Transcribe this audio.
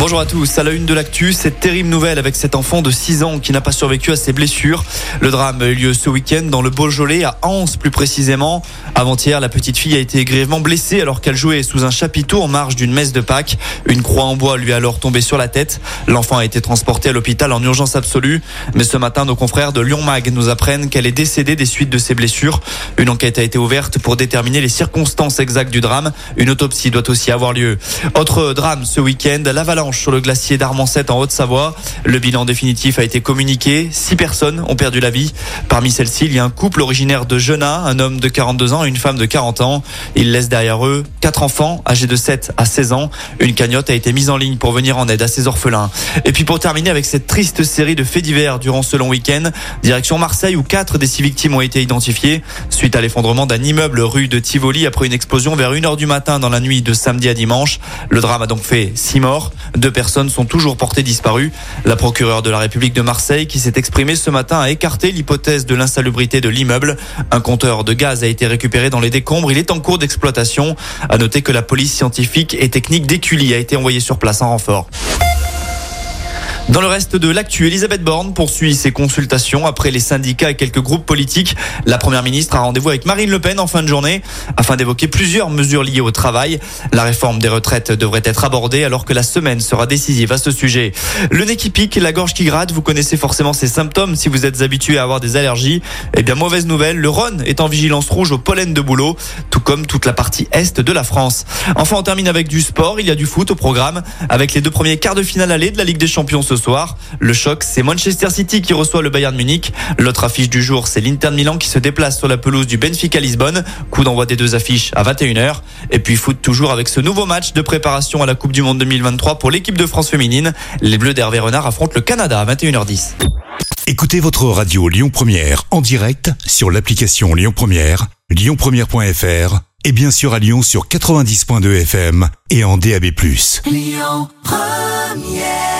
Bonjour à tous, à la une de l'actu, cette terrible nouvelle avec cet enfant de 6 ans qui n'a pas survécu à ses blessures. Le drame a eu lieu ce week-end dans le Beaujolais, à Anse plus précisément. Avant-hier, la petite fille a été grièvement blessée alors qu'elle jouait sous un chapiteau en marge d'une messe de Pâques. Une croix en bois lui est alors tombée sur la tête. L'enfant a été transporté à l'hôpital en urgence absolue. Mais ce matin, nos confrères de Lyon Mag nous apprennent qu'elle est décédée des suites de ses blessures. Une enquête a été ouverte pour déterminer les circonstances exactes du drame. Une autopsie doit aussi avoir lieu. Autre drame ce week-end, l'avalanche sur le glacier d'Armancette en Haute-Savoie. Le bilan définitif a été communiqué. Six personnes ont perdu la vie. Parmi celles-ci, il y a un couple originaire de Genain, un homme de 42 ans et une femme de 40 ans. Ils laissent derrière eux quatre enfants âgés de 7 à 16 ans. Une cagnotte a été mise en ligne pour venir en aide à ces orphelins. Et puis pour terminer avec cette triste série de faits divers durant ce long week-end, direction Marseille où quatre des six victimes ont été identifiées suite à l'effondrement d'un immeuble rue de Tivoli après une explosion vers 1h du matin dans la nuit de samedi à dimanche. Le drame a donc fait six morts. Deux personnes sont toujours portées disparues. La procureure de la République de Marseille, qui s'est exprimée ce matin, a écarté l'hypothèse de l'insalubrité de l'immeuble. Un compteur de gaz a été récupéré dans les décombres. Il est en cours d'exploitation. À noter que la police scientifique et technique d'Écully a été envoyée sur place en renfort. Dans le reste de l'actu, Elisabeth Borne poursuit ses consultations après les syndicats et quelques groupes politiques. La première ministre a rendez-vous avec Marine Le Pen en fin de journée afin d'évoquer plusieurs mesures liées au travail. La réforme des retraites devrait être abordée alors que la semaine sera décisive à ce sujet. Le nez qui pique, la gorge qui gratte, vous connaissez forcément ces symptômes si vous êtes habitué à avoir des allergies. Eh bien, mauvaise nouvelle, le Rhône est en vigilance rouge au pollen de boulot, tout comme toute la partie est de la France. Enfin, on termine avec du sport. Il y a du foot au programme avec les deux premiers quarts de finale aller de la Ligue des Champions ce soir. Le choc, c'est Manchester City qui reçoit le Bayern Munich. L'autre affiche du jour, c'est l'Inter Milan qui se déplace sur la pelouse du Benfica Lisbonne. Coup d'envoi des deux affiches à 21h. Et puis foot toujours avec ce nouveau match de préparation à la Coupe du Monde 2023 pour l'équipe de France féminine. Les Bleus d'Hervé Renard affrontent le Canada à 21h10. Écoutez votre radio Lyon Première en direct sur l'application Lyon Première, lyonpremière.fr et bien sûr à Lyon sur 90.2 FM et en DAB+. Lyon Première